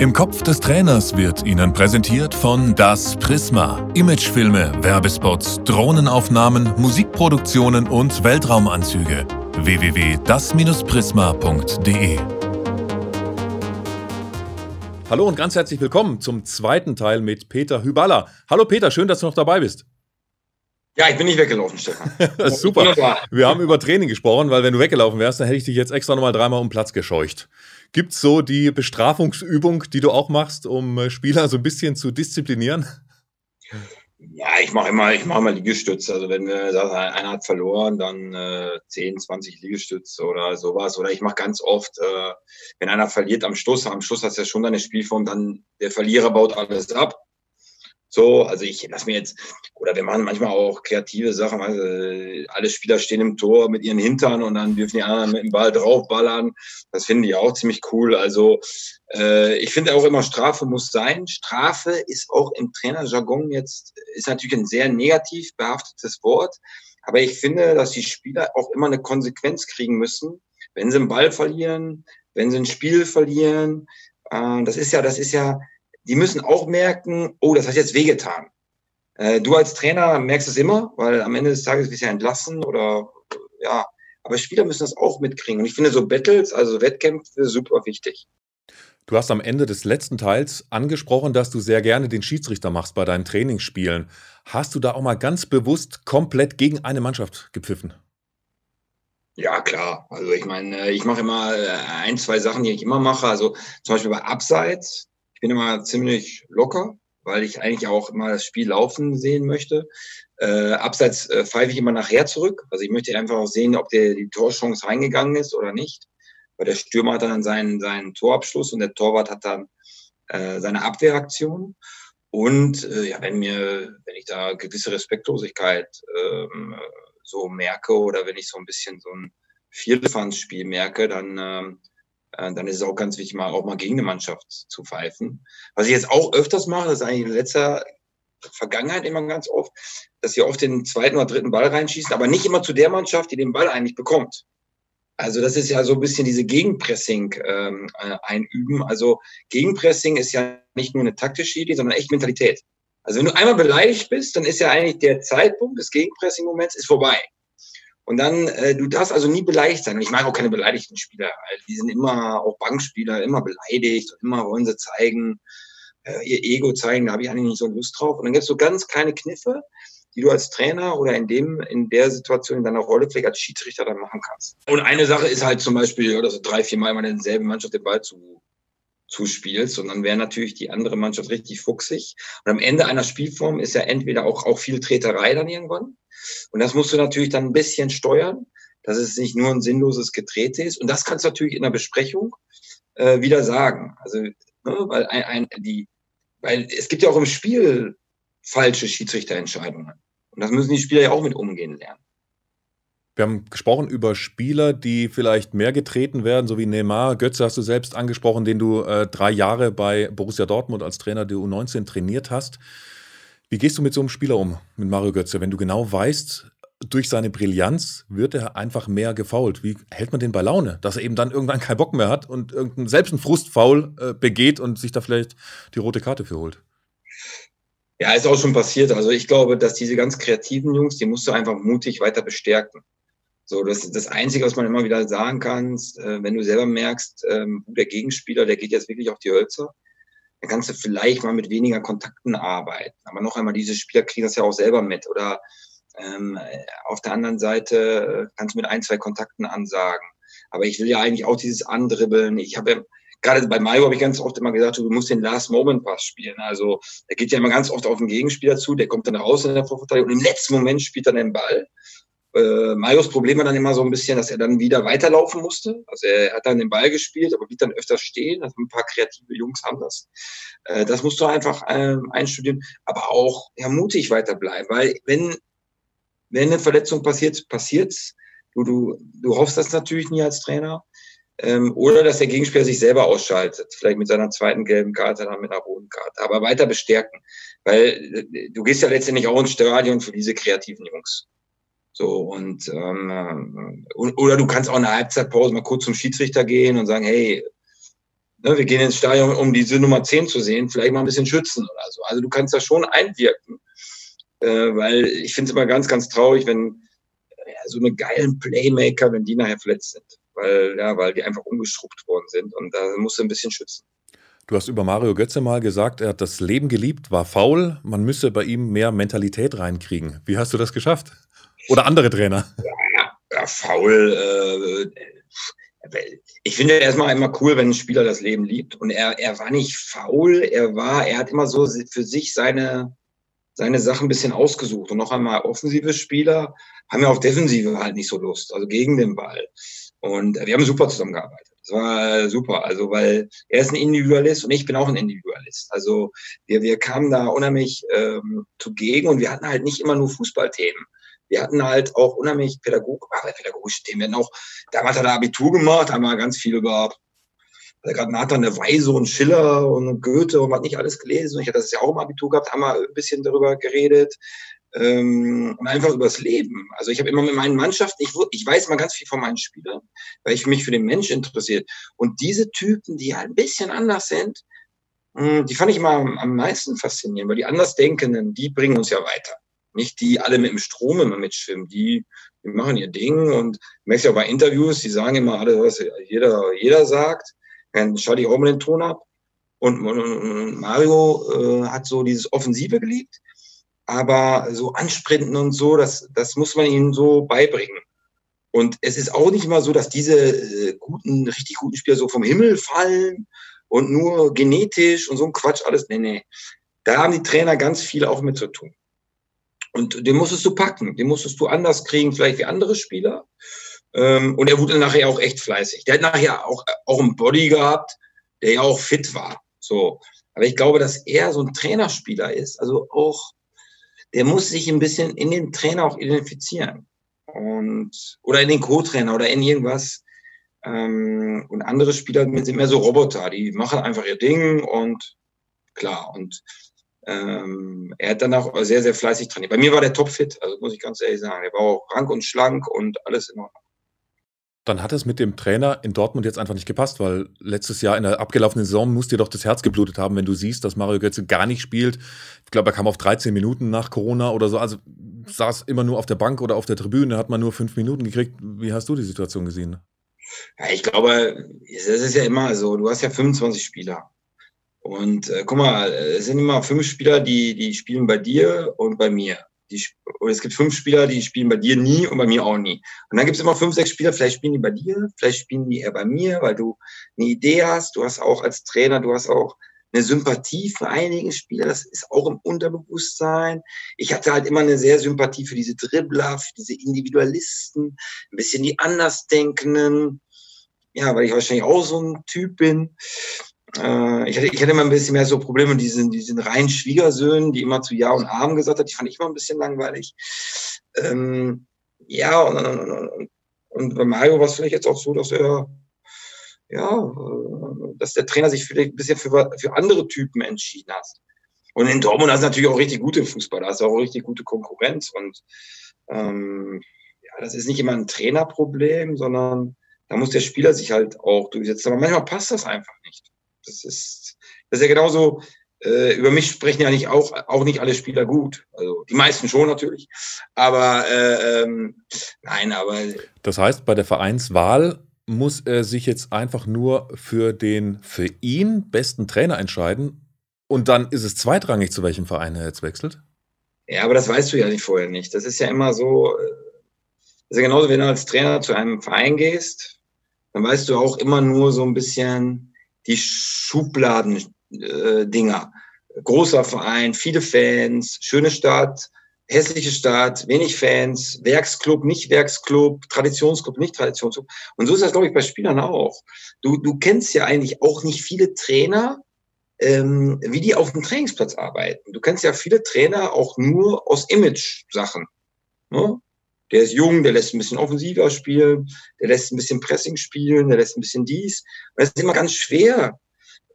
Im Kopf des Trainers wird Ihnen präsentiert von Das Prisma. Imagefilme, Werbespots, Drohnenaufnahmen, Musikproduktionen und Weltraumanzüge. www.das-prisma.de Hallo und ganz herzlich willkommen zum zweiten Teil mit Peter Hyballa. Hallo Peter, schön, dass du noch dabei bist. Ja, ich bin nicht weggelaufen, Stefan. Super. Wir haben über Training gesprochen, weil wenn du weggelaufen wärst, dann hätte ich dich jetzt extra nochmal dreimal um Platz gescheucht. Gibt es so die Bestrafungsübung, die du auch machst, um äh, Spieler so ein bisschen zu disziplinieren? Ja, ich mache immer, ich immer Liegestütze. Also wenn wir sagen, einer hat verloren, dann äh, 10, 20 Liegestütze oder sowas. Oder ich mache ganz oft, äh, wenn einer verliert am Schluss, am Schluss hast du ja schon deine Spielform, dann der Verlierer baut alles ab. So, also ich lass mir jetzt, oder wir machen manchmal auch kreative Sachen, also alle Spieler stehen im Tor mit ihren Hintern und dann dürfen die anderen mit dem Ball draufballern. Das finden die auch ziemlich cool. Also äh, ich finde auch immer, Strafe muss sein. Strafe ist auch im Trainerjargon jetzt, ist natürlich ein sehr negativ behaftetes Wort. Aber ich finde, dass die Spieler auch immer eine Konsequenz kriegen müssen, wenn sie einen Ball verlieren, wenn sie ein Spiel verlieren. Äh, das ist ja, das ist ja, die müssen auch merken, oh, das hat jetzt wehgetan. Äh, du als Trainer merkst es immer, weil am Ende des Tages wirst du ja entlassen oder ja, aber Spieler müssen das auch mitkriegen. Und ich finde so Battles, also Wettkämpfe, super wichtig. Du hast am Ende des letzten Teils angesprochen, dass du sehr gerne den Schiedsrichter machst bei deinen Trainingsspielen. Hast du da auch mal ganz bewusst komplett gegen eine Mannschaft gepfiffen? Ja, klar. Also ich meine, ich mache immer äh, ein, zwei Sachen, die ich immer mache. Also zum Beispiel bei Abseits, ich bin immer ziemlich locker, weil ich eigentlich auch immer das Spiel laufen sehen möchte. Äh, abseits äh, pfeife ich immer nachher zurück. Also ich möchte einfach auch sehen, ob der die Torchance reingegangen ist oder nicht. Weil der Stürmer hat dann seinen, seinen Torabschluss und der Torwart hat dann äh, seine Abwehraktion. Und äh, ja, wenn mir, wenn ich da gewisse Respektlosigkeit ähm, so merke oder wenn ich so ein bisschen so ein Viertelfanzspiel merke, dann ähm, äh, dann ist es auch ganz wichtig, mal auch mal gegen eine Mannschaft zu pfeifen. Was ich jetzt auch öfters mache, das ist eigentlich in letzter Vergangenheit immer ganz oft, dass sie oft den zweiten oder dritten Ball reinschießen, aber nicht immer zu der Mannschaft, die den Ball eigentlich bekommt. Also das ist ja so ein bisschen diese Gegenpressing ähm, äh, einüben. Also Gegenpressing ist ja nicht nur eine taktische Idee, sondern echt Mentalität. Also wenn du einmal beleidigt bist, dann ist ja eigentlich der Zeitpunkt des Gegenpressing-Moments ist vorbei. Und dann, äh, du darfst also nie beleidigt sein. Und ich mag auch keine beleidigten Spieler. Weil die sind immer, auch Bankspieler, immer beleidigt und immer wollen sie zeigen, äh, ihr Ego zeigen, da habe ich eigentlich nicht so Lust drauf. Und dann gibt es so ganz kleine Kniffe, die du als Trainer oder in dem, in der Situation, in deiner Rolle vielleicht als Schiedsrichter dann machen kannst. Und eine Sache ist halt zum Beispiel, oder so drei, vier Mal immer denselben Mannschaft den Ball zu, zuspielst. Und dann wäre natürlich die andere Mannschaft richtig fuchsig. Und am Ende einer Spielform ist ja entweder auch, auch viel Treterei dann irgendwann. Und das musst du natürlich dann ein bisschen steuern, dass es nicht nur ein sinnloses Getrete ist. Und das kannst du natürlich in der Besprechung äh, wieder sagen. Also, ne, weil ein, ein, die, weil es gibt ja auch im Spiel falsche Schiedsrichterentscheidungen. Und das müssen die Spieler ja auch mit umgehen lernen. Wir haben gesprochen über Spieler, die vielleicht mehr getreten werden, so wie Neymar. Götze hast du selbst angesprochen, den du äh, drei Jahre bei Borussia Dortmund als Trainer der U19 trainiert hast. Wie gehst du mit so einem Spieler um, mit Mario Götze, wenn du genau weißt, durch seine Brillanz wird er einfach mehr gefault? Wie hält man den bei Laune, dass er eben dann irgendwann keinen Bock mehr hat und irgendeinen, selbst einen Frustfaul äh, begeht und sich da vielleicht die rote Karte für holt? Ja, ist auch schon passiert. Also ich glaube, dass diese ganz kreativen Jungs, die musst du einfach mutig weiter bestärken. So, das ist das Einzige, was man immer wieder sagen kann, äh, wenn du selber merkst, ähm, der Gegenspieler, der geht jetzt wirklich auf die Hölzer, dann kannst du vielleicht mal mit weniger Kontakten arbeiten. Aber noch einmal, diese Spieler kriegen das ja auch selber mit. Oder ähm, auf der anderen Seite kannst du mit ein, zwei Kontakten ansagen. Aber ich will ja eigentlich auch dieses Andribbeln. Ich habe ja, gerade bei Mayo habe ich ganz oft immer gesagt, du musst den Last-Moment-Pass spielen. Also er geht ja immer ganz oft auf den Gegenspieler zu, der kommt dann raus in der Vorverteidigung und im letzten Moment spielt er den Ball. Äh, Marios Problem war dann immer so ein bisschen, dass er dann wieder weiterlaufen musste. Also er hat dann den Ball gespielt, aber blieb dann öfter stehen. Also ein paar kreative Jungs haben das. Äh, das musst du einfach äh, einstudieren, aber auch ja, mutig weiterbleiben, weil wenn, wenn eine Verletzung passiert, passiert's. Du, du, du hoffst das natürlich nie als Trainer. Ähm, oder dass der Gegenspieler sich selber ausschaltet, vielleicht mit seiner zweiten gelben Karte, dann mit einer roten Karte, aber weiter bestärken. Weil äh, du gehst ja letztendlich auch ins Stadion für diese kreativen Jungs. So, und, ähm, oder du kannst auch eine Halbzeitpause mal kurz zum Schiedsrichter gehen und sagen, hey, ne, wir gehen ins Stadion, um diese Nummer 10 zu sehen, vielleicht mal ein bisschen schützen oder so. Also du kannst da schon einwirken. Äh, weil ich finde es immer ganz, ganz traurig, wenn ja, so eine geilen Playmaker, wenn die nachher verletzt sind. Weil, ja, weil die einfach umgeschrubbt worden sind. Und da musst du ein bisschen schützen. Du hast über Mario Götze mal gesagt, er hat das Leben geliebt, war faul, man müsse bei ihm mehr Mentalität reinkriegen. Wie hast du das geschafft? Oder andere Trainer? Ja, ja faul. Äh, ich finde erstmal immer cool, wenn ein Spieler das Leben liebt. Und er, er war nicht faul, er war, er hat immer so für sich seine, seine Sachen ein bisschen ausgesucht. Und noch einmal, offensive Spieler haben ja auf Defensive halt nicht so Lust, also gegen den Ball. Und wir haben super zusammengearbeitet. Das war super, also weil er ist ein Individualist und ich bin auch ein Individualist. Also wir, wir kamen da unheimlich ähm, zugegen und wir hatten halt nicht immer nur Fußballthemen. Wir hatten halt auch unheimlich Pädagog ach, pädagogische Themen. Wir hatten auch, damals hat er Abitur gemacht, haben wir ganz viel über gerade Nathan der Weise und Schiller und Goethe und was nicht alles gelesen. Ich hatte das ja auch im Abitur gehabt, haben wir ein bisschen darüber geredet ähm, und einfach übers Leben. Also ich habe immer mit meinen Mannschaften, ich, ich weiß mal ganz viel von meinen Spielern, weil ich mich für den Mensch interessiert. Und diese Typen, die halt ein bisschen anders sind, hm, die fand ich immer am, am meisten faszinierend, weil die Andersdenkenden, die bringen uns ja weiter. Nicht die alle mit dem Strom immer mitschwimmen, die, die machen ihr Ding und merkst ja auch bei Interviews, die sagen immer alle, was jeder, jeder sagt. Dann schalte ich auch mal den Ton ab. Und, und Mario äh, hat so dieses Offensive geliebt aber so ansprinten und so, das, das muss man ihnen so beibringen. Und es ist auch nicht immer so, dass diese äh, guten, richtig guten Spieler so vom Himmel fallen und nur genetisch und so ein Quatsch alles. Nee, nee. Da haben die Trainer ganz viel auch mit zu tun. Und den musstest du packen, den musstest du anders kriegen, vielleicht wie andere Spieler. Ähm, und er wurde nachher auch echt fleißig. Der hat nachher auch, auch einen Body gehabt, der ja auch fit war. So. Aber ich glaube, dass er so ein Trainerspieler ist, also auch der muss sich ein bisschen in den Trainer auch identifizieren. Und, oder in den Co-Trainer oder in irgendwas. Ähm, und andere Spieler sind mehr so Roboter, die machen einfach ihr Ding und klar. Und ähm, er hat dann auch sehr, sehr fleißig trainiert. Bei mir war der topfit, also muss ich ganz ehrlich sagen. Er war auch rank und schlank und alles in Ordnung. Dann hat es mit dem Trainer in Dortmund jetzt einfach nicht gepasst, weil letztes Jahr in der abgelaufenen Saison musst dir doch das Herz geblutet haben, wenn du siehst, dass Mario Götze gar nicht spielt. Ich glaube, er kam auf 13 Minuten nach Corona oder so. Also saß immer nur auf der Bank oder auf der Tribüne, hat man nur fünf Minuten gekriegt. Wie hast du die Situation gesehen? Ja, ich glaube, es ist ja immer so, du hast ja 25 Spieler. Und äh, guck mal, es sind immer fünf Spieler, die, die spielen bei dir und bei mir die, oder es gibt fünf Spieler, die spielen bei dir nie und bei mir auch nie. Und dann gibt es immer fünf, sechs Spieler, vielleicht spielen die bei dir, vielleicht spielen die eher bei mir, weil du eine Idee hast. Du hast auch als Trainer, du hast auch eine Sympathie für einige Spieler, das ist auch im Unterbewusstsein. Ich hatte halt immer eine sehr Sympathie für diese Dribbler, für diese Individualisten, ein bisschen die Andersdenkenden. Ja, weil ich wahrscheinlich auch so ein Typ bin. Äh, ich, hatte, ich hatte immer ein bisschen mehr so Probleme mit diesen, diesen reinen Schwiegersöhnen, die immer zu Ja und Arm gesagt hat. Die fand ich immer ein bisschen langweilig. Ähm, ja, und, und, und bei Mario war es vielleicht jetzt auch so, dass er, ja, äh, dass der Trainer sich vielleicht ein bisschen für, für andere Typen entschieden hat. Und in Dortmund hast du natürlich auch richtig gute Fußballer, hast du auch richtig gute Konkurrenz. Und ähm, ja, das ist nicht immer ein Trainerproblem, sondern da muss der Spieler sich halt auch durchsetzen. Aber manchmal passt das einfach nicht. Das ist, das ist ja genauso, äh, über mich sprechen ja nicht auch, auch nicht alle Spieler gut. Also die meisten schon natürlich. Aber äh, ähm, nein, aber. Das heißt, bei der Vereinswahl muss er sich jetzt einfach nur für den für ihn besten Trainer entscheiden und dann ist es zweitrangig, zu welchem Verein er jetzt wechselt? Ja, aber das weißt du ja nicht vorher nicht. Das ist ja immer so, äh, das ist ja genauso, wenn du als Trainer zu einem Verein gehst, dann weißt du auch immer nur so ein bisschen, die Schubladen-Dinger. Äh, Großer Verein, viele Fans, schöne Stadt, hässliche Stadt, wenig Fans, Werksclub, nicht Werksclub, Traditionsclub, nicht Traditionsclub. Und so ist das, glaube ich, bei Spielern auch. Du, du kennst ja eigentlich auch nicht viele Trainer, ähm, wie die auf dem Trainingsplatz arbeiten. Du kennst ja viele Trainer auch nur aus Image-Sachen. Ne? Der ist jung, der lässt ein bisschen offensiver spielen, der lässt ein bisschen Pressing spielen, der lässt ein bisschen dies. Und es ist immer ganz schwer,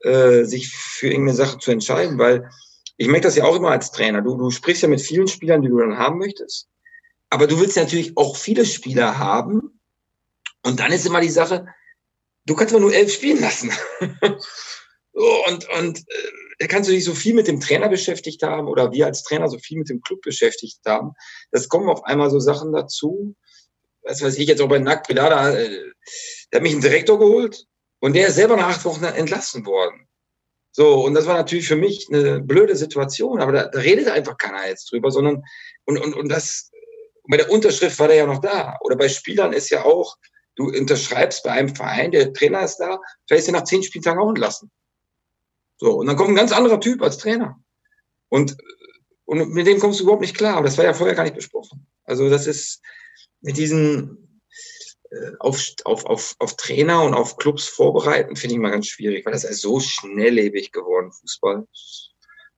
äh, sich für irgendeine Sache zu entscheiden, weil ich merke das ja auch immer als Trainer. Du, du sprichst ja mit vielen Spielern, die du dann haben möchtest. Aber du willst natürlich auch viele Spieler haben. Und dann ist immer die Sache, du kannst mal nur elf spielen lassen. und und äh, kannst du dich so viel mit dem Trainer beschäftigt haben oder wir als Trainer so viel mit dem Club beschäftigt haben. Das kommen auf einmal so Sachen dazu. Was weiß ich jetzt auch bei Nack Bredada, äh, der hat mich einen Direktor geholt und der ist selber nach acht Wochen entlassen worden. So, und das war natürlich für mich eine blöde Situation, aber da, da redet einfach keiner jetzt drüber, sondern, und, und, und das, bei der Unterschrift war der ja noch da. Oder bei Spielern ist ja auch, du unterschreibst bei einem Verein, der Trainer ist da, vielleicht ist er nach zehn Spieltagen auch entlassen. So, und dann kommt ein ganz anderer Typ als Trainer. Und, und mit dem kommst du überhaupt nicht klar. Aber das war ja vorher gar nicht besprochen. Also das ist mit diesen äh, auf, auf, auf, auf Trainer und auf Clubs vorbereiten, finde ich mal ganz schwierig, weil das ist so schnelllebig geworden, Fußball.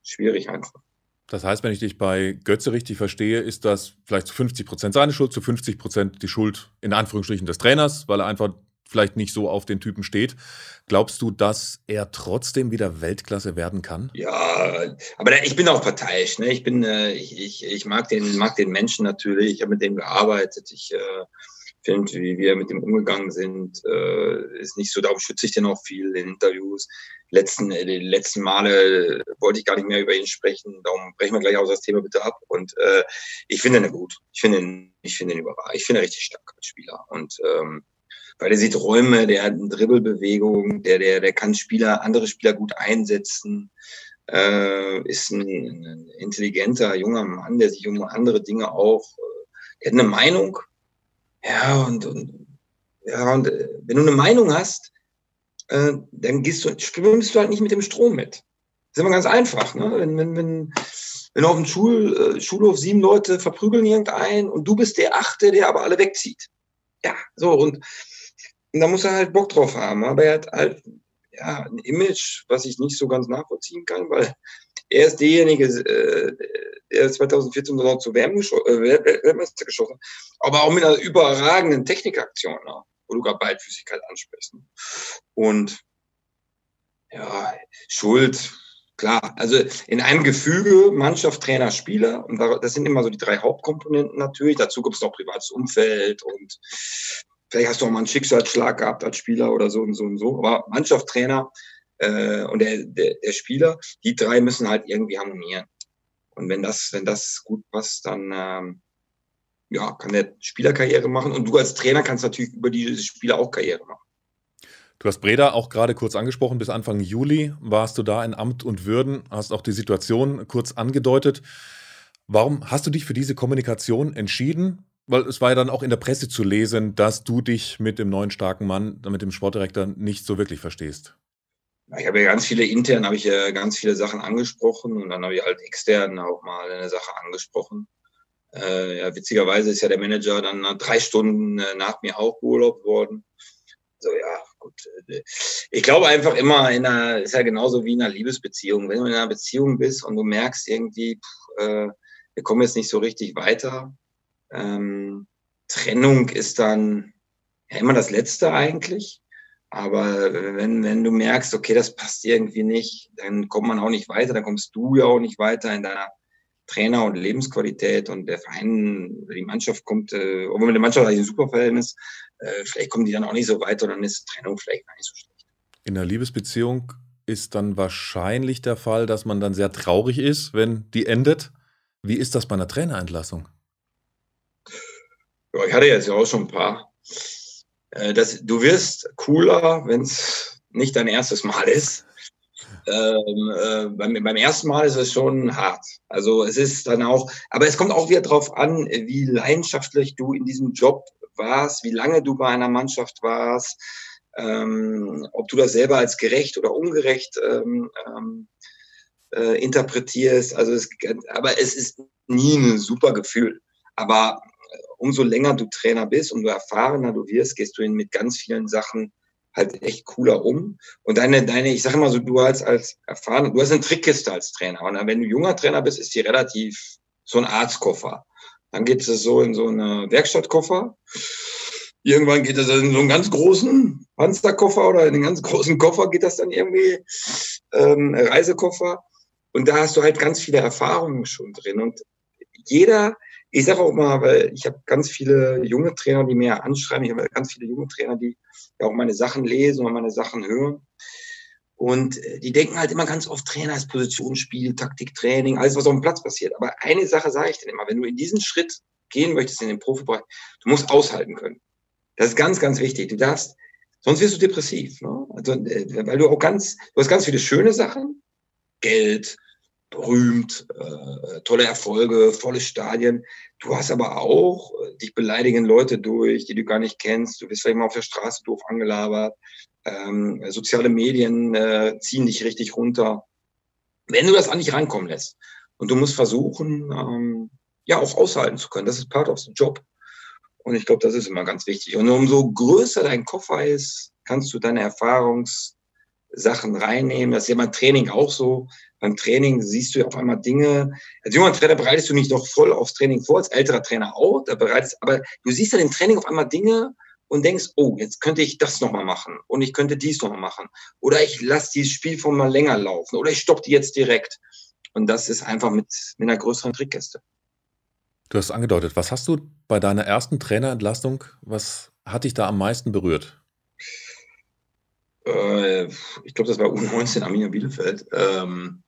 Schwierig einfach. Das heißt, wenn ich dich bei Götze richtig verstehe, ist das vielleicht zu 50 Prozent seine Schuld, zu 50 Prozent die Schuld in Anführungsstrichen des Trainers, weil er einfach vielleicht nicht so auf den Typen steht. Glaubst du, dass er trotzdem wieder Weltklasse werden kann? Ja, aber ich bin auch parteiisch. Ne? Ich bin, äh, ich, ich, mag den, mag den Menschen natürlich. Ich habe mit dem gearbeitet. Ich äh, finde, wie wir mit dem umgegangen sind, äh, ist nicht so. Darum schütze ich den auch viel in Interviews. Letzten, äh, die letzten Male wollte ich gar nicht mehr über ihn sprechen. Darum brechen wir gleich auch das Thema bitte ab. Und äh, ich finde ihn gut. Ich finde ihn, ich ihn überragend. Ich finde ihn richtig stark als Spieler. Und ähm, weil er sieht Räume, der hat eine Dribbelbewegung, der, der, der kann Spieler, andere Spieler gut einsetzen, äh, ist ein, ein intelligenter junger Mann, der sich um andere Dinge auch, äh, der hat eine Meinung. Ja, und, und ja, und äh, wenn du eine Meinung hast, äh, dann gehst du, schwimmst du halt nicht mit dem Strom mit. Das ist immer ganz einfach, ne? Wenn, wenn, wenn, wenn auf dem Schul, äh, Schulhof sieben Leute verprügeln irgendeinen und du bist der Achte, der aber alle wegzieht. Ja, so, und und da muss er halt Bock drauf haben. Aber er hat halt ja, ein Image, was ich nicht so ganz nachvollziehen kann, weil er ist derjenige, äh, der 2014 noch zu WM äh, geschossen hat, aber auch mit einer überragenden Technikaktion, ne? wo du gerade Beidfüßigkeit ansprichst. Ne? Und ja, Schuld, klar, also in einem Gefüge Mannschaft, Trainer, Spieler, und das sind immer so die drei Hauptkomponenten natürlich. Dazu gibt es noch privates Umfeld und Vielleicht hast du auch mal einen Schicksalsschlag gehabt als Spieler oder so und so und so. Aber Mannschaft, Trainer äh, und der, der, der Spieler, die drei müssen halt irgendwie harmonieren. Und wenn das, wenn das gut passt, dann ähm, ja, kann der Spieler Karriere machen. Und du als Trainer kannst natürlich über diese Spieler auch Karriere machen. Du hast Breda auch gerade kurz angesprochen. Bis Anfang Juli warst du da in Amt und Würden, hast auch die Situation kurz angedeutet. Warum hast du dich für diese Kommunikation entschieden? Weil es war ja dann auch in der Presse zu lesen, dass du dich mit dem neuen starken Mann, mit dem Sportdirektor, nicht so wirklich verstehst. Ich habe ja ganz viele intern, habe ich ja ganz viele Sachen angesprochen und dann habe ich halt extern auch mal eine Sache angesprochen. Äh, ja, witzigerweise ist ja der Manager dann drei Stunden äh, nach mir auch beurlaubt worden. So, ja, gut. Äh, ich glaube einfach immer, in einer, ist ja genauso wie in einer Liebesbeziehung. Wenn du in einer Beziehung bist und du merkst irgendwie, pff, äh, wir kommen jetzt nicht so richtig weiter, ähm, Trennung ist dann ja immer das Letzte eigentlich. Aber wenn, wenn du merkst, okay, das passt irgendwie nicht, dann kommt man auch nicht weiter, dann kommst du ja auch nicht weiter in deiner Trainer- und Lebensqualität und der Verein, die Mannschaft kommt, äh, obwohl mit der Mannschaft eigentlich ein super Verhältnis, äh, vielleicht kommen die dann auch nicht so weiter und dann ist Trennung vielleicht gar nicht so schlecht. In einer Liebesbeziehung ist dann wahrscheinlich der Fall, dass man dann sehr traurig ist, wenn die endet. Wie ist das bei einer Trainerentlassung? Ich hatte jetzt ja auch schon ein paar. Äh, das, du wirst cooler, wenn es nicht dein erstes Mal ist. Ähm, äh, beim, beim ersten Mal ist es schon hart. Also es ist dann auch, aber es kommt auch wieder darauf an, wie leidenschaftlich du in diesem Job warst, wie lange du bei einer Mannschaft warst, ähm, ob du das selber als gerecht oder ungerecht ähm, ähm äh, interpretierst. Also es, aber es ist nie ein super Gefühl. Aber umso länger du Trainer bist, umso erfahrener du wirst, gehst du mit ganz vielen Sachen halt echt cooler um. Und deine, deine, ich sage immer so, du als, als erfahren, du hast eine Trickkiste als Trainer. Und wenn du junger Trainer bist, ist die relativ so ein Arztkoffer. Dann geht es so in so eine Werkstattkoffer. Irgendwann geht es in so einen ganz großen Panzerkoffer oder in einen ganz großen Koffer geht das dann irgendwie, ähm, Reisekoffer. Und da hast du halt ganz viele Erfahrungen schon drin. Und jeder ich sage auch mal, weil ich habe ganz viele junge Trainer, die mir anschreiben. Ich habe ganz viele junge Trainer, die ja auch meine Sachen lesen und meine Sachen hören. Und äh, die denken halt immer ganz oft, Trainer ist Positionsspiel, Taktiktraining, alles, was auf dem Platz passiert. Aber eine Sache sage ich dir immer, wenn du in diesen Schritt gehen möchtest in den Profibereich, du musst aushalten können. Das ist ganz, ganz wichtig. Du darfst, sonst wirst du depressiv. Ne? Also, äh, weil du auch ganz, du hast ganz viele schöne Sachen, Geld, berühmt, äh, tolle Erfolge, volle Stadien. Du hast aber auch, äh, dich beleidigen Leute durch, die du gar nicht kennst. Du wirst vielleicht mal auf der Straße doof angelabert. Ähm, soziale Medien äh, ziehen dich richtig runter. Wenn du das an dich rankommen lässt und du musst versuchen, ähm, ja, auch aushalten zu können. Das ist part of the job. Und ich glaube, das ist immer ganz wichtig. Und umso größer dein Koffer ist, kannst du deine Erfahrungssachen reinnehmen. Das ist ja beim Training auch so. Beim Training siehst du ja auf einmal Dinge. Als junger Trainer bereitest du nicht noch voll aufs Training vor, als älterer Trainer auch. Da bereitest, aber du siehst dann im Training auf einmal Dinge, und denkst, oh, jetzt könnte ich das nochmal machen und ich könnte dies nochmal machen. Oder ich lasse dieses Spiel von mal länger laufen oder ich stoppe die jetzt direkt. Und das ist einfach mit, mit einer größeren Trickkiste. Du hast angedeutet, was hast du bei deiner ersten Trainerentlastung, was hat dich da am meisten berührt? Äh, ich glaube, das war U19 Arminia Bielefeld. Ähm,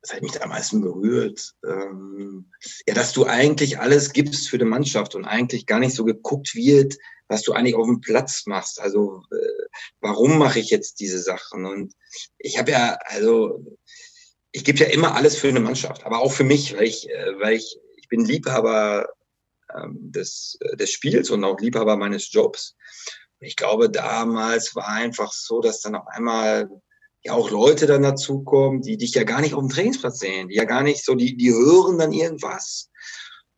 das hat mich da am meisten berührt. Ähm, ja, dass du eigentlich alles gibst für die Mannschaft und eigentlich gar nicht so geguckt wird, was du eigentlich auf dem Platz machst. Also äh, warum mache ich jetzt diese Sachen? Und ich habe ja, also ich gebe ja immer alles für eine Mannschaft, aber auch für mich, weil ich, äh, weil ich, ich bin Liebhaber ähm, des, äh, des Spiels und auch Liebhaber meines Jobs. Ich glaube, damals war einfach so, dass dann auf einmal ja auch Leute dann dazukommen, die dich ja gar nicht auf dem Trainingsplatz sehen, die ja gar nicht so, die, die hören dann irgendwas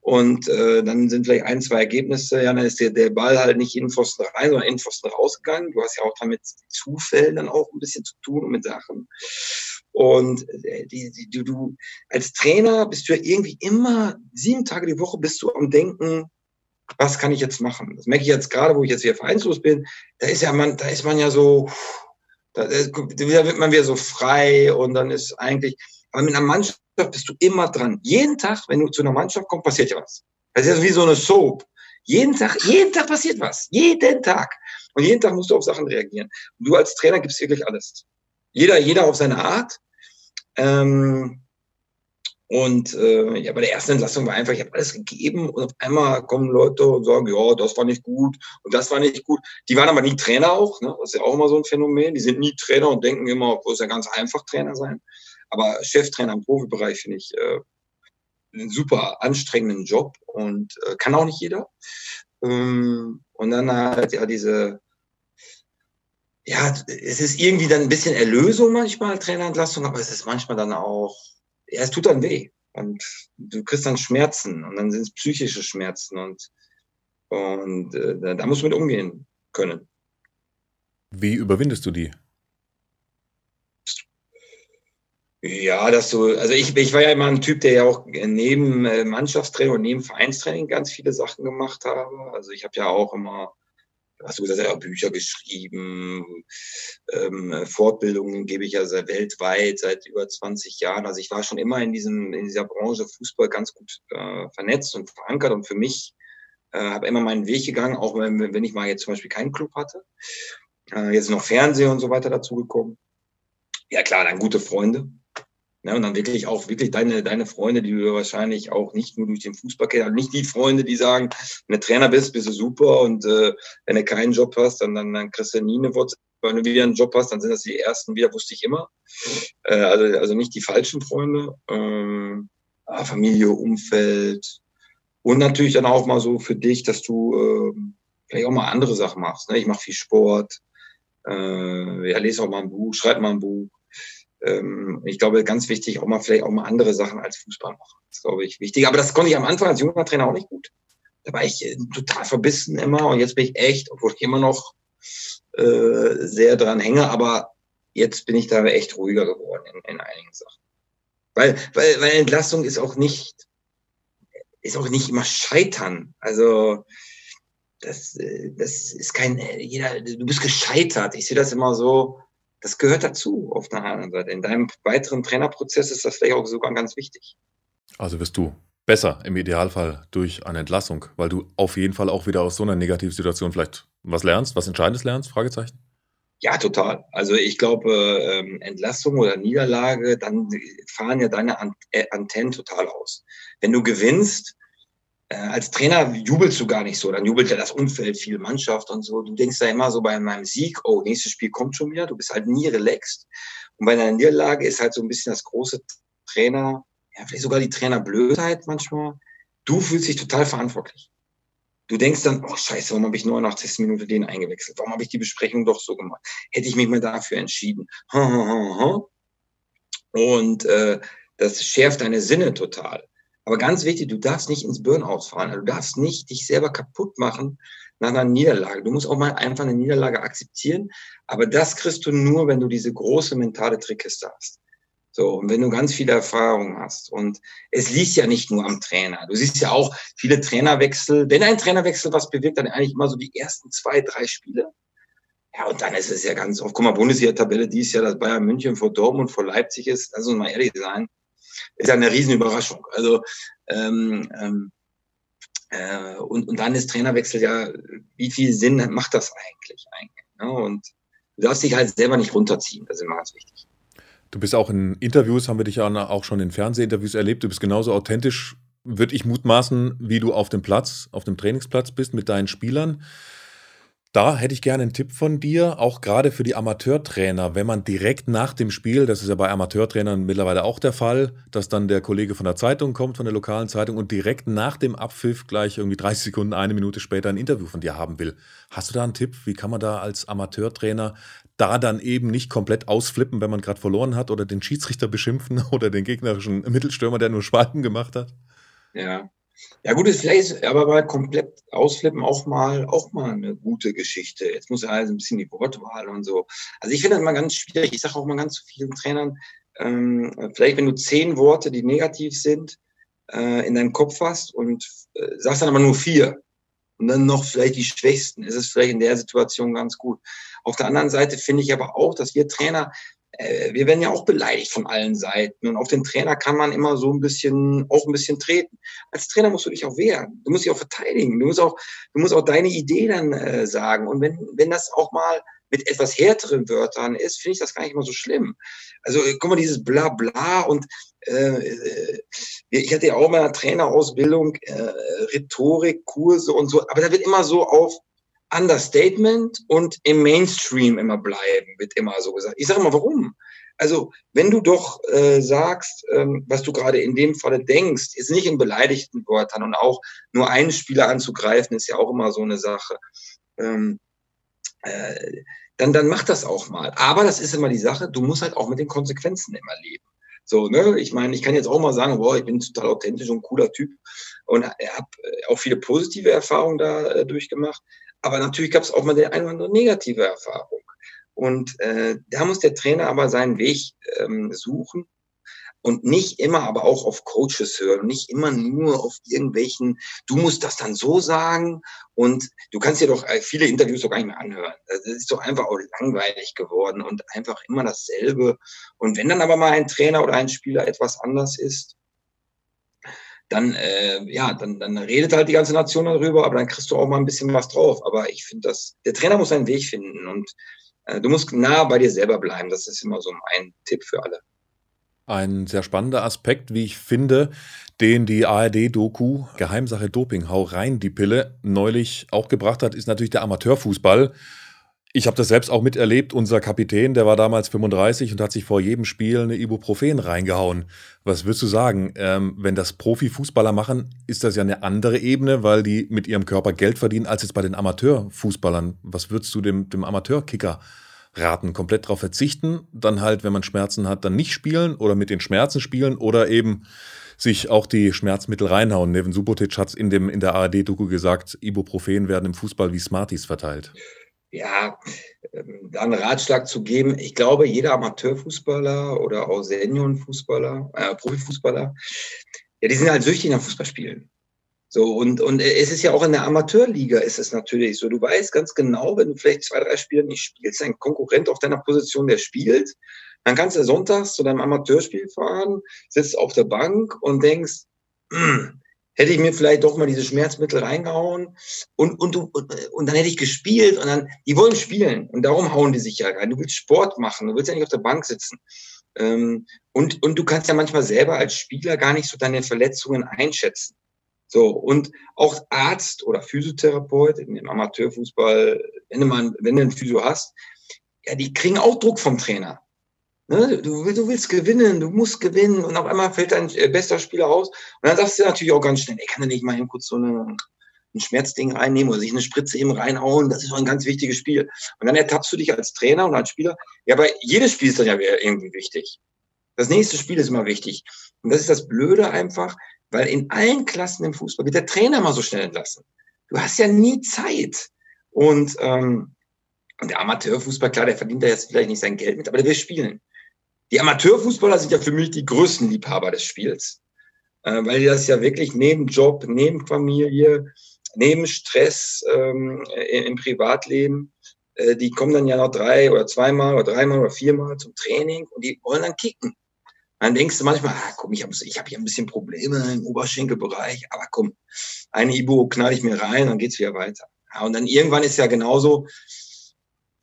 und äh, dann sind vielleicht ein, zwei Ergebnisse, ja, dann ist der, der Ball halt nicht in Pfosten rein, sondern in Pfosten rausgegangen. Du hast ja auch damit Zufällen dann auch ein bisschen zu tun und mit Sachen. Und äh, die, die, du, du als Trainer bist du ja irgendwie immer sieben Tage die Woche bist du am Denken, was kann ich jetzt machen? Das merke ich jetzt gerade, wo ich jetzt wieder vereinslos bin. Da ist ja man, da ist man ja so, da, da wird man wieder so frei und dann ist eigentlich, aber mit einer Mannschaft bist du immer dran. Jeden Tag, wenn du zu einer Mannschaft kommst, passiert ja was. Das ist ja wie so eine Soap. Jeden Tag, jeden Tag passiert was. Jeden Tag. Und jeden Tag musst du auf Sachen reagieren. Und du als Trainer gibst wirklich alles. Jeder, jeder auf seine Art. Ähm, und äh, ja, bei der ersten Entlassung war einfach, ich habe alles gegeben und auf einmal kommen Leute und sagen, ja, das war nicht gut und das war nicht gut. Die waren aber nie Trainer auch, ne? das ist ja auch immer so ein Phänomen. Die sind nie Trainer und denken immer, wo ja ganz einfach Trainer sein. Aber Cheftrainer im Profibereich finde ich äh, einen super anstrengenden Job und äh, kann auch nicht jeder. Ähm, und dann halt ja diese, ja, es ist irgendwie dann ein bisschen Erlösung manchmal, Trainerentlastung, aber es ist manchmal dann auch, ja, es tut dann weh. Und du kriegst dann Schmerzen und dann sind es psychische Schmerzen und, und äh, da musst du mit umgehen können. Wie überwindest du die? Ja, dass du, also ich, ich war ja immer ein Typ, der ja auch neben äh, Mannschaftstraining und neben Vereinstraining ganz viele Sachen gemacht habe. Also ich habe ja auch immer, hast du gesagt, ja, Bücher geschrieben, ähm, Fortbildungen gebe ich ja sehr weltweit seit über 20 Jahren. Also ich war schon immer in diesem, in dieser Branche Fußball ganz gut äh, vernetzt und verankert und für mich äh, habe immer meinen Weg gegangen, auch wenn, wenn ich mal jetzt zum Beispiel keinen Club hatte. Äh, jetzt noch Fernsehen und so weiter dazugekommen. Ja klar, dann gute Freunde ja, und dann wirklich auch wirklich deine, deine Freunde, die du wahrscheinlich auch nicht nur durch den Fußball kennst, also nicht die Freunde, die sagen, wenn du Trainer bist, bist du super und äh, wenn du keinen Job hast, dann, dann, dann kriegst du nie eine WhatsApp. Wenn du wieder einen Job hast, dann sind das die ersten wieder, wusste ich immer. Äh, also, also nicht die falschen Freunde. Ähm, Familie, Umfeld und natürlich dann auch mal so für dich, dass du äh, vielleicht auch mal andere Sachen machst. Ne? Ich mache viel Sport, äh, ja, lese auch mal ein Buch, schreibe mal ein Buch ähm, ich glaube, ganz wichtig, auch mal vielleicht auch mal andere Sachen als Fußball machen. Das ist, glaube ich, wichtig. Aber das konnte ich am Anfang als junger Trainer auch nicht gut. Da war ich äh, total verbissen immer und jetzt bin ich echt, obwohl ich immer noch äh, sehr dran hänge, aber jetzt bin ich da echt ruhiger geworden in, in einigen Sachen. Weil, weil, weil Entlastung ist auch nicht, ist auch nicht immer Scheitern. Also das, äh, das ist kein, jeder, du bist gescheitert. Ich sehe das immer so, das gehört dazu auf der anderen Seite. In deinem weiteren Trainerprozess ist das vielleicht auch sogar ganz wichtig. Also wirst du besser im Idealfall durch eine Entlassung, weil du auf jeden Fall auch wieder aus so einer Negativsituation vielleicht was lernst, was Entscheidendes lernst? Fragezeichen. Ja, total. Also ich glaube, ähm, Entlassung oder Niederlage, dann fahren ja deine äh, Antennen total aus. Wenn du gewinnst, als Trainer jubelst du gar nicht so, dann jubelt ja das Umfeld, viel Mannschaft und so. Du denkst da immer so bei meinem Sieg, oh, nächstes Spiel kommt schon wieder, du bist halt nie relaxed. Und bei einer Niederlage ist halt so ein bisschen das große Trainer, ja, vielleicht sogar die Trainerblödheit manchmal. Du fühlst dich total verantwortlich. Du denkst dann, oh scheiße, warum habe ich nur nach 60 Minuten den eingewechselt? Warum habe ich die Besprechung doch so gemacht? Hätte ich mich mal dafür entschieden. Und äh, das schärft deine Sinne total. Aber ganz wichtig, du darfst nicht ins Burnout fahren. Also du darfst nicht dich selber kaputt machen nach einer Niederlage. Du musst auch mal einfach eine Niederlage akzeptieren. Aber das kriegst du nur, wenn du diese große mentale Trickkiste hast. So, und wenn du ganz viele Erfahrungen hast. Und es liegt ja nicht nur am Trainer. Du siehst ja auch viele Trainerwechsel. Wenn ein Trainerwechsel was bewirkt, dann eigentlich immer so die ersten zwei, drei Spiele. Ja, und dann ist es ja ganz oft, guck mal, Bundesliga-Tabelle dies Jahr, dass Bayern München vor Dortmund, vor Leipzig ist, uns mal ehrlich sein, ist ja eine Riesenüberraschung. Also, ähm, ähm, äh, und, und dann ist Trainerwechsel ja, wie viel Sinn macht das eigentlich? eigentlich ne? Und du darfst dich halt selber nicht runterziehen, das ist immer ganz wichtig. Du bist auch in Interviews, haben wir dich ja auch schon in Fernsehinterviews erlebt. Du bist genauso authentisch, würde ich mutmaßen, wie du auf dem Platz, auf dem Trainingsplatz bist mit deinen Spielern. Da hätte ich gerne einen Tipp von dir, auch gerade für die Amateurtrainer, wenn man direkt nach dem Spiel, das ist ja bei Amateurtrainern mittlerweile auch der Fall, dass dann der Kollege von der Zeitung kommt, von der lokalen Zeitung und direkt nach dem Abpfiff gleich irgendwie 30 Sekunden, eine Minute später ein Interview von dir haben will. Hast du da einen Tipp? Wie kann man da als Amateurtrainer da dann eben nicht komplett ausflippen, wenn man gerade verloren hat oder den Schiedsrichter beschimpfen oder den gegnerischen Mittelstürmer, der nur Spalten gemacht hat? Ja, ja, gut, ist vielleicht aber mal komplett ausflippen auch mal, auch mal eine gute Geschichte. Jetzt muss ja also ein bisschen die Wortwahl und so. Also ich finde das mal ganz schwierig. Ich sage auch mal ganz zu vielen Trainern, ähm, vielleicht wenn du zehn Worte, die negativ sind, äh, in deinem Kopf hast und äh, sagst dann aber nur vier und dann noch vielleicht die Schwächsten, ist es vielleicht in der Situation ganz gut. Auf der anderen Seite finde ich aber auch, dass wir Trainer wir werden ja auch beleidigt von allen Seiten. Und auf den Trainer kann man immer so ein bisschen, auch ein bisschen treten. Als Trainer musst du dich auch wehren. Du musst dich auch verteidigen. Du musst auch, du musst auch deine Idee dann äh, sagen. Und wenn, wenn das auch mal mit etwas härteren Wörtern ist, finde ich das gar nicht mal so schlimm. Also guck mal, dieses Blabla und äh, äh, ich hatte ja auch mal Trainerausbildung, äh, Rhetorik, Kurse und so, aber da wird immer so auf Understatement und im Mainstream immer bleiben, wird immer so gesagt. Ich sage mal, warum? Also, wenn du doch äh, sagst, ähm, was du gerade in dem Falle denkst, ist nicht in beleidigten Wörtern und auch nur einen Spieler anzugreifen, ist ja auch immer so eine Sache. Ähm, äh, dann, dann mach das auch mal. Aber das ist immer die Sache, du musst halt auch mit den Konsequenzen immer leben. So, ne, ich meine, ich kann jetzt auch mal sagen, boah, ich bin total authentisch und cooler Typ und habe äh, auch viele positive Erfahrungen da äh, durchgemacht. Aber natürlich gab es auch mal die eine oder andere negative Erfahrung. Und äh, da muss der Trainer aber seinen Weg ähm, suchen und nicht immer aber auch auf Coaches hören, nicht immer nur auf irgendwelchen, du musst das dann so sagen und du kannst dir doch äh, viele Interviews doch gar nicht mehr anhören. Das ist doch einfach auch langweilig geworden und einfach immer dasselbe. Und wenn dann aber mal ein Trainer oder ein Spieler etwas anders ist, dann, äh, ja, dann, dann redet halt die ganze Nation darüber, aber dann kriegst du auch mal ein bisschen was drauf. Aber ich finde, dass der Trainer muss seinen Weg finden und äh, du musst nah bei dir selber bleiben. Das ist immer so ein Tipp für alle. Ein sehr spannender Aspekt, wie ich finde, den die ARD-Doku Geheimsache Doping, hau rein die Pille, neulich auch gebracht hat, ist natürlich der Amateurfußball. Ich habe das selbst auch miterlebt. Unser Kapitän, der war damals 35 und hat sich vor jedem Spiel eine Ibuprofen reingehauen. Was würdest du sagen? Ähm, wenn das Profifußballer machen, ist das ja eine andere Ebene, weil die mit ihrem Körper Geld verdienen, als jetzt bei den Amateurfußballern. Was würdest du dem, dem Amateurkicker raten? Komplett darauf verzichten, dann halt, wenn man Schmerzen hat, dann nicht spielen oder mit den Schmerzen spielen oder eben sich auch die Schmerzmittel reinhauen. Neven Subotic hat es in, in der ARD-Doku gesagt, Ibuprofen werden im Fußball wie Smarties verteilt ja, ähm, einen Ratschlag zu geben. Ich glaube, jeder Amateurfußballer oder auch Seniorenfußballer, äh, Profifußballer, ja, die sind halt süchtig nach Fußballspielen. So, und, und es ist ja auch in der Amateurliga ist es natürlich so. Du weißt ganz genau, wenn du vielleicht zwei, drei Spiele nicht spielst, ein Konkurrent auf deiner Position, der spielt, dann kannst du sonntags zu deinem Amateurspiel fahren, sitzt auf der Bank und denkst, hm, hätte ich mir vielleicht doch mal diese Schmerzmittel reingehauen und, und, und, und dann hätte ich gespielt und dann, die wollen spielen und darum hauen die sich ja rein. Du willst Sport machen, du willst ja nicht auf der Bank sitzen. Ähm, und, und du kannst ja manchmal selber als Spieler gar nicht so deine Verletzungen einschätzen. So, und auch Arzt oder Physiotherapeut im Amateurfußball, wenn du mal, wenn du einen Physio hast, ja, die kriegen auch Druck vom Trainer. Ne? Du, du willst gewinnen, du musst gewinnen und auf einmal fällt dein äh, bester Spieler aus. Und dann sagst du natürlich auch ganz schnell, ey, kann er nicht mal eben kurz so eine, ein Schmerzding reinnehmen oder sich eine Spritze eben reinhauen? Das ist doch ein ganz wichtiges Spiel. Und dann ertappst du dich als Trainer und als Spieler. Ja, aber jedes Spiel ist dann ja irgendwie wichtig. Das nächste Spiel ist immer wichtig. Und das ist das Blöde einfach, weil in allen Klassen im Fußball wird der Trainer mal so schnell entlassen. Du hast ja nie Zeit. Und, ähm, und der Amateurfußball, klar, der verdient da jetzt vielleicht nicht sein Geld mit, aber der will spielen. Die Amateurfußballer sind ja für mich die größten Liebhaber des Spiels, äh, weil die das ja wirklich neben Job, neben Familie, neben Stress ähm, im Privatleben, äh, die kommen dann ja noch drei oder zweimal oder dreimal oder viermal zum Training und die wollen dann kicken. Dann denkst du manchmal, ah, komm, ich habe ich hab hier ein bisschen Probleme im Oberschenkelbereich, aber komm, eine Ibu knall ich mir rein, dann geht's wieder weiter. Ja, und dann irgendwann ist ja genauso,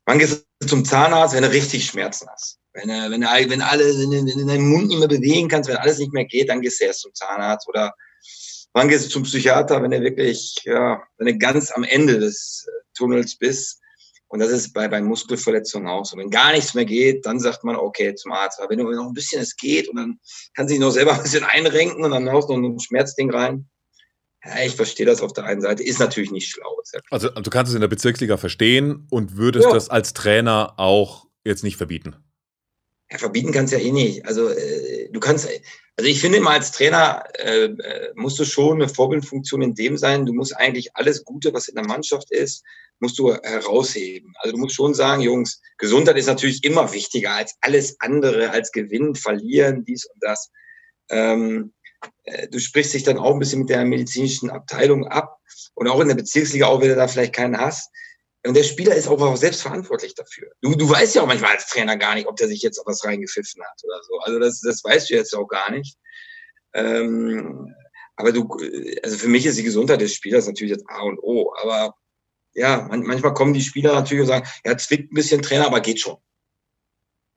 wann gehst du zum Zahnarzt, wenn du richtig Schmerzen hast? Wenn, wenn, wenn alle, wenn du deinen Mund nicht mehr bewegen kannst, wenn alles nicht mehr geht, dann gehst du erst zum Zahnarzt oder wann gehst du zum Psychiater, wenn du wirklich, ja, wenn du ganz am Ende des äh, Tunnels bist. Und das ist bei, bei Muskelverletzungen auch so. Wenn gar nichts mehr geht, dann sagt man, okay, zum Arzt. Aber wenn du noch ein bisschen es geht und dann kann sich noch selber ein bisschen einrenken und dann haust du noch ein Schmerzding rein. Ja, ich verstehe das auf der einen Seite, ist natürlich nicht schlau. Also du kannst es in der Bezirksliga verstehen und würdest ja. das als Trainer auch jetzt nicht verbieten. Ja, verbieten kannst ja eh nicht. Also äh, du kannst, also ich finde immer als Trainer äh, äh, musst du schon eine Vorbildfunktion in dem sein. Du musst eigentlich alles Gute, was in der Mannschaft ist, musst du herausheben. Also du musst schon sagen, Jungs, Gesundheit ist natürlich immer wichtiger als alles andere, als Gewinnen, Verlieren, dies und das. Ähm, äh, du sprichst dich dann auch ein bisschen mit der medizinischen Abteilung ab und auch in der Bezirksliga, auch wenn du da vielleicht keinen hast. Und der Spieler ist auch selbst verantwortlich dafür. Du, du weißt ja auch manchmal als Trainer gar nicht, ob der sich jetzt was reingepfiffen hat oder so. Also das, das weißt du jetzt auch gar nicht. Ähm, aber du, also für mich ist die Gesundheit des Spielers natürlich das A und O. Aber ja, man, manchmal kommen die Spieler natürlich und sagen, ja, zwickt ein bisschen Trainer, aber geht schon.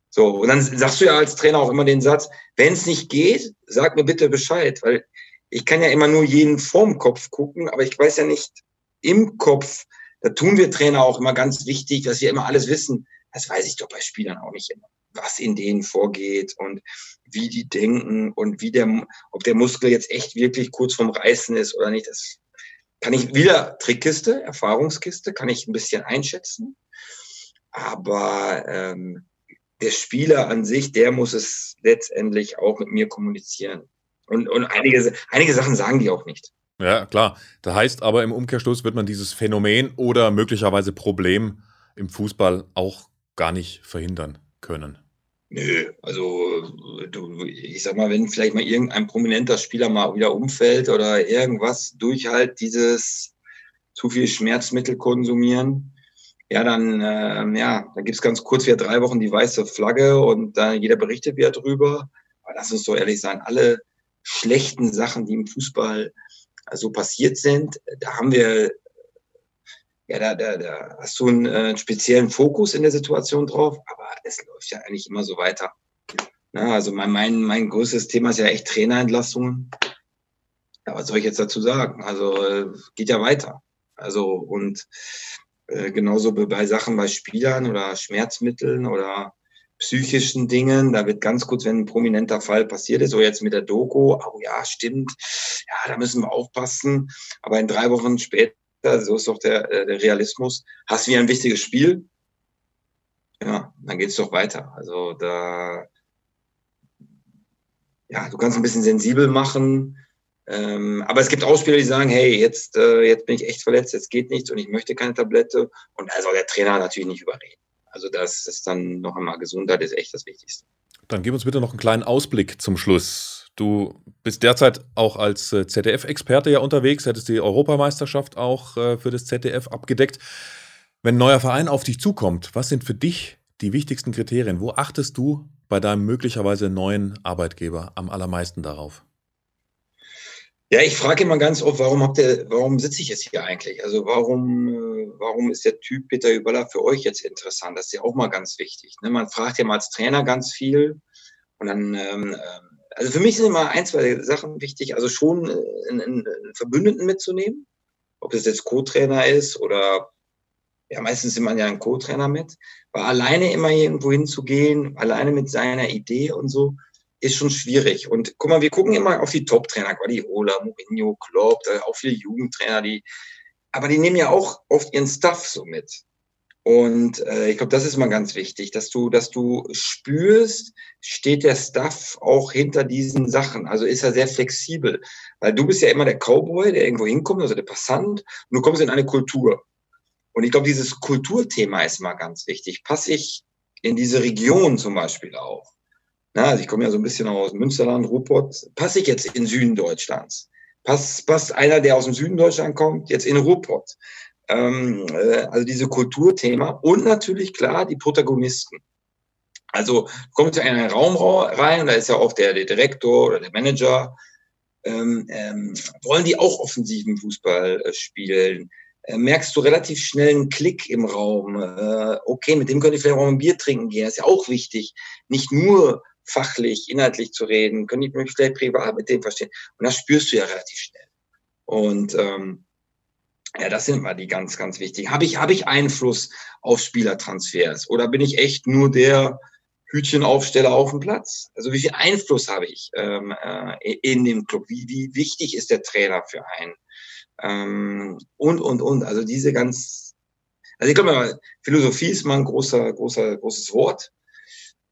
So, und dann sagst du ja als Trainer auch immer den Satz, wenn es nicht geht, sag mir bitte Bescheid, weil ich kann ja immer nur jeden vorm Kopf gucken, aber ich weiß ja nicht im Kopf, da tun wir Trainer auch immer ganz wichtig, dass wir immer alles wissen. Das weiß ich doch bei Spielern auch nicht immer, was in denen vorgeht und wie die denken und wie der, ob der Muskel jetzt echt wirklich kurz vorm Reißen ist oder nicht. Das kann ich wieder Trickkiste, Erfahrungskiste, kann ich ein bisschen einschätzen. Aber ähm, der Spieler an sich, der muss es letztendlich auch mit mir kommunizieren. Und, und einige, einige Sachen sagen die auch nicht. Ja, klar. Das heißt aber im Umkehrschluss wird man dieses Phänomen oder möglicherweise Problem im Fußball auch gar nicht verhindern können. Nö, also du, ich sag mal, wenn vielleicht mal irgendein prominenter Spieler mal wieder umfällt oder irgendwas durch halt dieses zu viel Schmerzmittel konsumieren, ja, dann, äh, ja, da gibt's ganz kurz wieder drei Wochen die weiße Flagge und dann jeder berichtet wieder drüber. Aber lass uns doch ehrlich sein, alle schlechten Sachen, die im Fußball so passiert sind, da haben wir, ja, da, da, da hast du einen äh, speziellen Fokus in der Situation drauf, aber es läuft ja eigentlich immer so weiter. Na, also mein, mein, mein größtes Thema ist ja echt Trainerentlassungen. Ja, was soll ich jetzt dazu sagen? Also äh, geht ja weiter. Also und äh, genauso bei Sachen bei Spielern oder Schmerzmitteln oder psychischen Dingen. Da wird ganz kurz, wenn ein prominenter Fall passiert ist, so jetzt mit der Doku, oh ja, stimmt, ja, da müssen wir aufpassen. Aber in drei Wochen später, so ist doch der, äh, der Realismus, hast du wieder ein wichtiges Spiel. Ja, dann geht es doch weiter. Also da, ja, du kannst ein bisschen sensibel machen. Ähm, aber es gibt auch Spieler, die sagen, hey, jetzt, äh, jetzt bin ich echt verletzt, jetzt geht nichts und ich möchte keine Tablette. Und soll der Trainer natürlich nicht überreden. Also das ist dann noch einmal Gesundheit ist echt das Wichtigste. Dann gib uns bitte noch einen kleinen Ausblick zum Schluss. Du bist derzeit auch als äh, ZDF-Experte ja unterwegs, hättest die Europameisterschaft auch äh, für das ZDF abgedeckt. Wenn ein neuer Verein auf dich zukommt, was sind für dich die wichtigsten Kriterien? Wo achtest du bei deinem möglicherweise neuen Arbeitgeber am allermeisten darauf? Ja, ich frage immer ganz oft, warum habt ihr, warum sitze ich jetzt hier eigentlich? Also warum, äh, warum ist der Typ Peter Überler für euch jetzt interessant? Das ist ja auch mal ganz wichtig. Ne? Man fragt ja mal als Trainer ganz viel und dann, ähm, ähm also für mich sind immer ein, zwei Sachen wichtig. Also schon äh, einen, einen Verbündeten mitzunehmen, ob das jetzt Co-Trainer ist oder ja, meistens nimmt man ja einen Co-Trainer mit. Weil alleine immer irgendwo hinzugehen, alleine mit seiner Idee und so, ist schon schwierig. Und guck mal, wir gucken immer auf die Top-Trainer, Guardiola, Mourinho, Klopp, auch viele Jugendtrainer, die, aber die nehmen ja auch oft ihren Stuff so mit. Und äh, ich glaube, das ist mal ganz wichtig, dass du, dass du spürst, steht der Stuff auch hinter diesen Sachen. Also ist er sehr flexibel, weil du bist ja immer der Cowboy, der irgendwo hinkommt, also der Passant, und du kommst in eine Kultur. Und ich glaube, dieses Kulturthema ist mal ganz wichtig. Passe ich in diese Region zum Beispiel auch? Na, also ich komme ja so ein bisschen aus Münsterland, Ruhrpott. Passe ich jetzt in Süden Deutschlands? Passt, passt einer, der aus dem Süden Deutschland kommt, jetzt in Ruhrpott? Ähm, äh, also diese Kulturthema und natürlich klar die Protagonisten. Also kommt in einen Raum rein, da ist ja auch der, der Direktor oder der Manager. Ähm, ähm, wollen die auch offensiven Fußball äh, spielen? Äh, merkst du relativ schnell einen Klick im Raum. Äh, okay, mit dem könnte ich vielleicht auch ein Bier trinken gehen. Das ist ja auch wichtig. Nicht nur fachlich, inhaltlich zu reden, könnte ich mich vielleicht privat mit dem verstehen. Und das spürst du ja relativ schnell. Und ähm, ja, das sind mal die ganz, ganz wichtig. Habe ich, habe ich Einfluss auf Spielertransfers oder bin ich echt nur der Hütchenaufsteller auf dem Platz? Also wie viel Einfluss habe ich ähm, äh, in dem Club? Wie, wie wichtig ist der Trainer für einen? Ähm, und, und, und. Also diese ganz, also ich glaube, Philosophie ist mal ein großer, großer, großes Wort.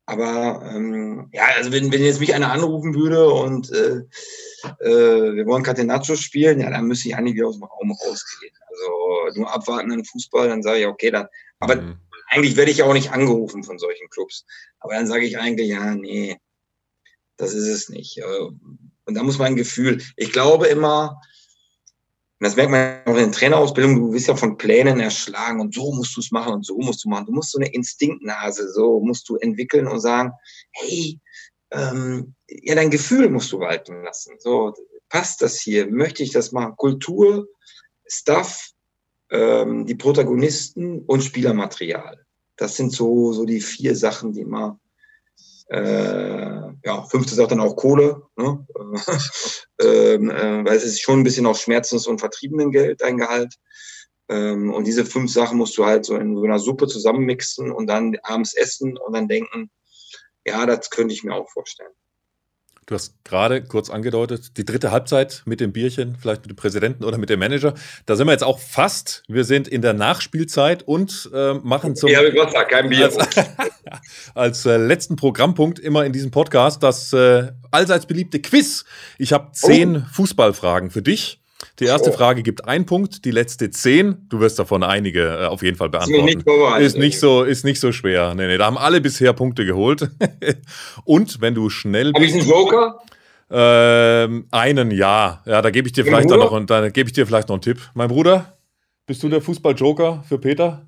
Aber ähm, ja, also wenn, wenn jetzt mich einer anrufen würde und äh, äh, wir wollen Catenaccio spielen, ja, dann müsste ich eigentlich wieder aus dem Raum rausgehen. Also nur abwarten an Fußball, dann sage ich, okay, dann. Aber mhm. eigentlich werde ich auch nicht angerufen von solchen Clubs. Aber dann sage ich eigentlich, ja, nee, das ist es nicht. Äh, und da muss man ein Gefühl. Ich glaube immer, und das merkt man auch in der Trainerausbildung, du bist ja von Plänen erschlagen und so musst du es machen und so musst du machen. Du musst so eine Instinktnase, so musst du entwickeln und sagen, hey, ähm, ja, dein Gefühl musst du walten lassen. So, passt das hier? Möchte ich das machen? Kultur, Stuff, ähm, die Protagonisten und Spielermaterial. Das sind so, so die vier Sachen, die man äh, ja, fünfte sagt dann auch Kohle, ne? ähm, äh, weil es ist schon ein bisschen auch Schmerzens- und Vertriebenengeld, dein Gehalt. Ähm, und diese fünf Sachen musst du halt so in so einer Suppe zusammenmixen und dann abends essen und dann denken, ja, das könnte ich mir auch vorstellen. Du hast gerade kurz angedeutet, die dritte Halbzeit mit dem Bierchen, vielleicht mit dem Präsidenten oder mit dem Manager. Da sind wir jetzt auch fast. Wir sind in der Nachspielzeit und äh, machen zum. Ja, Gott kein Bier. Als, als äh, letzten Programmpunkt immer in diesem Podcast das äh, allseits beliebte Quiz. Ich habe zehn oh. Fußballfragen für dich. Die erste oh. Frage gibt einen Punkt, die letzte zehn. Du wirst davon einige äh, auf jeden Fall beantworten. Ist nicht, ist nicht so, ist nicht so schwer. Nee, nee, da haben alle bisher Punkte geholt. Und wenn du schnell Habe ich einen Joker? Ähm, einen ja. Ja, da gebe ich dir vielleicht dann noch und da gebe ich dir vielleicht noch einen Tipp. Mein Bruder, bist du der Fußball-Joker für Peter?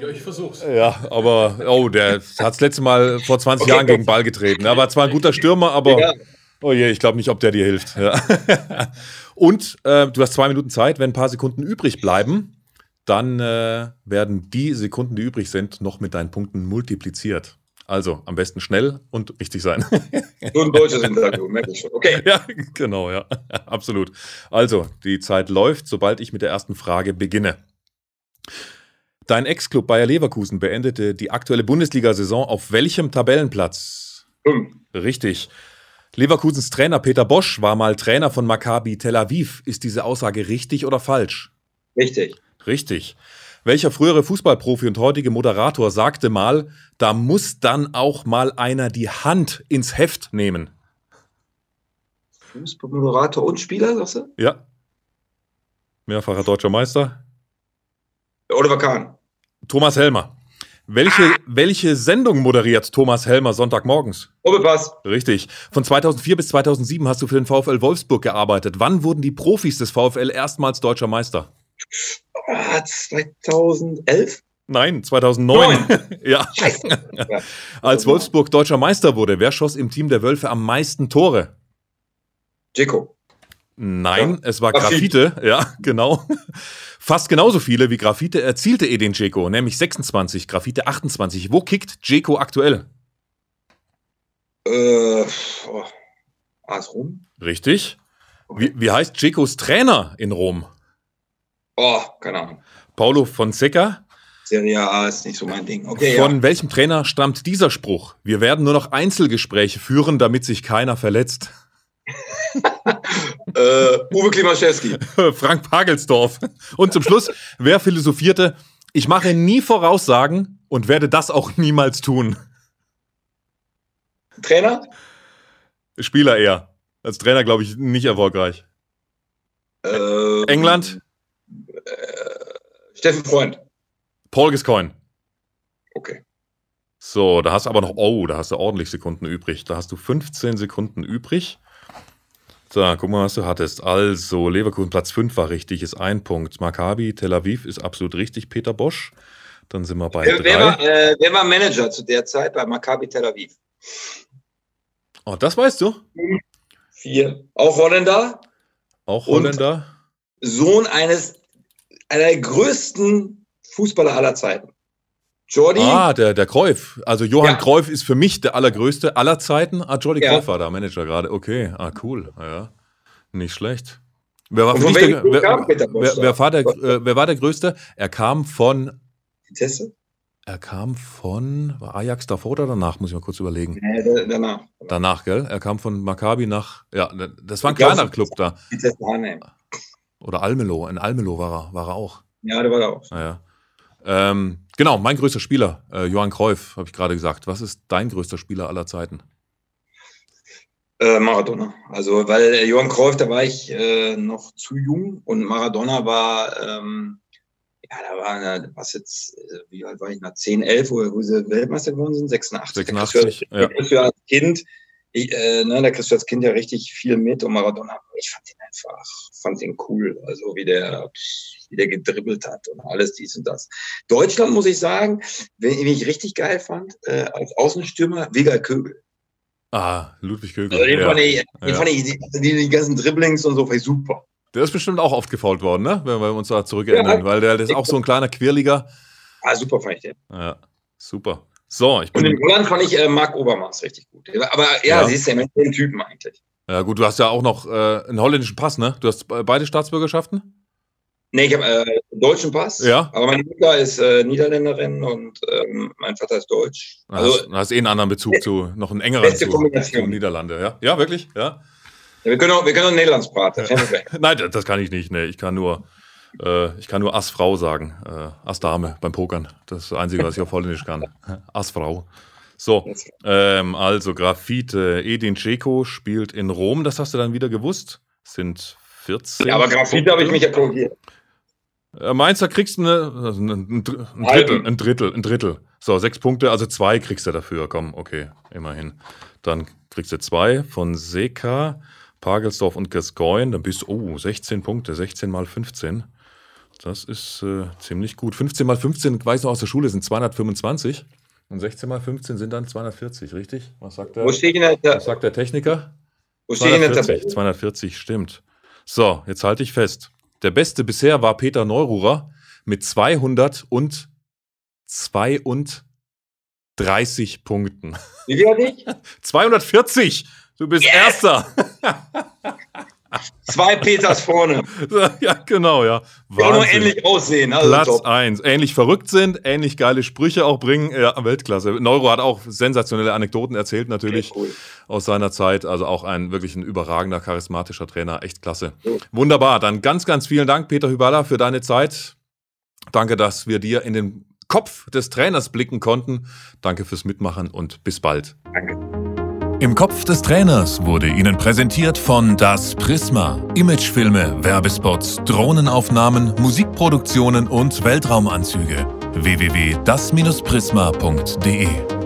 Ja, ich versuch's. Ja, aber oh, der hat das letzte Mal vor 20 okay, Jahren gegen Ball getreten. Er war zwar ein guter Stürmer, aber ja. oh je, ich glaube nicht, ob der dir hilft. Ja. Und äh, du hast zwei Minuten Zeit. Wenn ein paar Sekunden übrig bleiben, dann äh, werden die Sekunden, die übrig sind, noch mit deinen Punkten multipliziert. Also am besten schnell und richtig sein. Nur ein deutsches Interview, merke ich schon. Okay. Ja, genau, ja. Absolut. Also, die Zeit läuft, sobald ich mit der ersten Frage beginne. Dein Ex-Club Bayer Leverkusen beendete die aktuelle Bundesliga-Saison auf welchem Tabellenplatz? Fünf. Richtig. Leverkusens Trainer Peter Bosch war mal Trainer von Maccabi Tel Aviv. Ist diese Aussage richtig oder falsch? Richtig. Richtig. Welcher frühere Fußballprofi und heutige Moderator sagte mal, da muss dann auch mal einer die Hand ins Heft nehmen? Fußballmoderator und Spieler, sagst du? Ja. Mehrfacher deutscher Meister. Oliver Kahn. Thomas Helmer. Welche, ah. welche Sendung moderiert Thomas Helmer Sonntagmorgens? Doppelpass. Richtig. Von 2004 bis 2007 hast du für den VfL Wolfsburg gearbeitet. Wann wurden die Profis des VfL erstmals deutscher Meister? 2011? Nein, 2009. ja. Scheiße. Als Wolfsburg deutscher Meister wurde, wer schoss im Team der Wölfe am meisten Tore? Jeko. Nein, ja. es war Graffite. Graffite. Ja, genau. Fast genauso viele wie Graffite erzielte Edin Dzeko, nämlich 26, Graffite 28. Wo kickt Dzeko aktuell? Äh, oh, AS Rom. Richtig. Wie, wie heißt Dzekos Trainer in Rom? Oh, keine Ahnung. Paulo Fonseca. Serie A ist nicht so mein Ding. Okay, Von ja. welchem Trainer stammt dieser Spruch? Wir werden nur noch Einzelgespräche führen, damit sich keiner verletzt. äh, Uwe Klimaschewski. Frank Pagelsdorf. Und zum Schluss, wer philosophierte, ich mache nie Voraussagen und werde das auch niemals tun. Trainer? Spieler eher. Als Trainer, glaube ich, nicht erfolgreich. Ähm, England? Äh, Steffen Freund. Paul Gascoigne. Okay. So, da hast du aber noch, oh, da hast du ordentlich Sekunden übrig. Da hast du 15 Sekunden übrig. So, guck mal, was du hattest. Also, Leverkusen Platz 5 war richtig, ist ein Punkt. Maccabi, Tel Aviv ist absolut richtig, Peter Bosch. Dann sind wir bei wer, wer, war, äh, wer war Manager zu der Zeit bei Maccabi Tel Aviv? Oh, das weißt du? Vier. Auch Holländer? Auch Holländer. Sohn eines einer der größten Fußballer aller Zeiten. Jordi. Ah, der, der Cruyff. Also Johann ja. Cruyff ist für mich der allergrößte aller Zeiten. Ah, Jordi ja. Cruyff war da Manager gerade. Okay, ah, cool. Ja, nicht schlecht. Wer war, der, wer, wer, wer, war der, äh, wer war der Größte? Er kam von. Vitesse? Er kam von. War Ajax davor oder danach? Muss ich mal kurz überlegen. Nee, danach. Danach, gell? Er kam von Maccabi nach. Ja, das war ein kleiner Club da. Vitesse Oder Almelo. In Almelo war er, war er auch. Ja, der war da auch. Naja. Ähm, genau, mein größter Spieler, äh, Johann Cruyff, habe ich gerade gesagt. Was ist dein größter Spieler aller Zeiten? Äh, Maradona. Also, weil äh, Johann Cruyff, da war ich äh, noch zu jung und Maradona war, ähm, ja, da war, was jetzt, äh, wie alt war ich, nach 10, 11, wo, wo sie Weltmeister geworden sind? 86. 86, da kriegst du, ja. als Kind, ich, äh, ne, da kriegst du als Kind ja richtig viel mit und Maradona, ich fand ihn einfach, fand ihn cool. Also, wie der, wie der gedribbelt hat und alles dies und das. Deutschland, muss ich sagen, wenn, ich richtig geil fand, äh, als Außenstürmer, Wiegald Kögel. Ah, Ludwig Kögel. Also den ja. fand ich, den ja. fand ich die, die, die, ganzen Dribblings und so, fand ich super. Der ist bestimmt auch oft gefault worden, ne? wenn wir uns da zurückerinnern, ja, weil der, der ist auch so ein kleiner Quirliger. Ah, super fand ich den. Ja, super. So, ich bin. Und in Holland fand ich äh, Marc Obermaß richtig gut. Aber ja, ja. siehst du, den Typen eigentlich. Ja, gut, du hast ja auch noch äh, einen holländischen Pass, ne? Du hast beide Staatsbürgerschaften? Nee, ich habe äh, einen deutschen Pass. Ja. Aber meine Mutter ist äh, Niederländerin und ähm, mein Vater ist deutsch. Also, du hast eh einen anderen Bezug zu, noch einen engeren Bezug zu Niederlande. Ja, ja wirklich? Ja. ja wir können auch, wir können auch Nederlands praten. Nein, das kann ich nicht. Nee, ich kann nur, äh, ich kann nur Assfrau sagen. Äh, Assdame beim Pokern. Das ist das Einzige, was ich auf Holländisch kann. Assfrau. So, ähm, also Graffite. Edin Dzeko spielt in Rom. Das hast du dann wieder gewusst. Sind 14. Ja, aber Graffite habe ich mich ja korrigiert. Äh, Mainzer kriegst du eine, also ein, ein, Drittel, ein Drittel, ein Drittel. So, sechs Punkte, also zwei kriegst du dafür. Komm, okay, immerhin. Dann kriegst du zwei von Seka, Pagelsdorf und Gascoigne. Dann bist du, oh, 16 Punkte, 16 mal 15. Das ist äh, ziemlich gut. 15 mal 15, weiß noch aus der Schule, sind 225. Und 16 mal 15 sind dann 240, richtig? Was sagt der, was sagt der Techniker? Wo 240, 240, stimmt. So, jetzt halte ich fest. Der beste bisher war Peter Neururer mit 232 Punkten. Wie hatte ich? 240. Du bist yes! Erster. Zwei Peters vorne. Ja, genau, ja. Wahnsinn. nur ähnlich aussehen. Also Platz top. 1. Ähnlich verrückt sind, ähnlich geile Sprüche auch bringen. Ja, Weltklasse. Neuro hat auch sensationelle Anekdoten erzählt, natürlich cool. aus seiner Zeit. Also auch ein wirklich ein überragender, charismatischer Trainer. Echt klasse. Ja. Wunderbar. Dann ganz, ganz vielen Dank, Peter Hüballa, für deine Zeit. Danke, dass wir dir in den Kopf des Trainers blicken konnten. Danke fürs Mitmachen und bis bald. Danke. Im Kopf des Trainers wurde Ihnen präsentiert von Das Prisma. Imagefilme, Werbespots, Drohnenaufnahmen, Musikproduktionen und Weltraumanzüge. www.das-prisma.de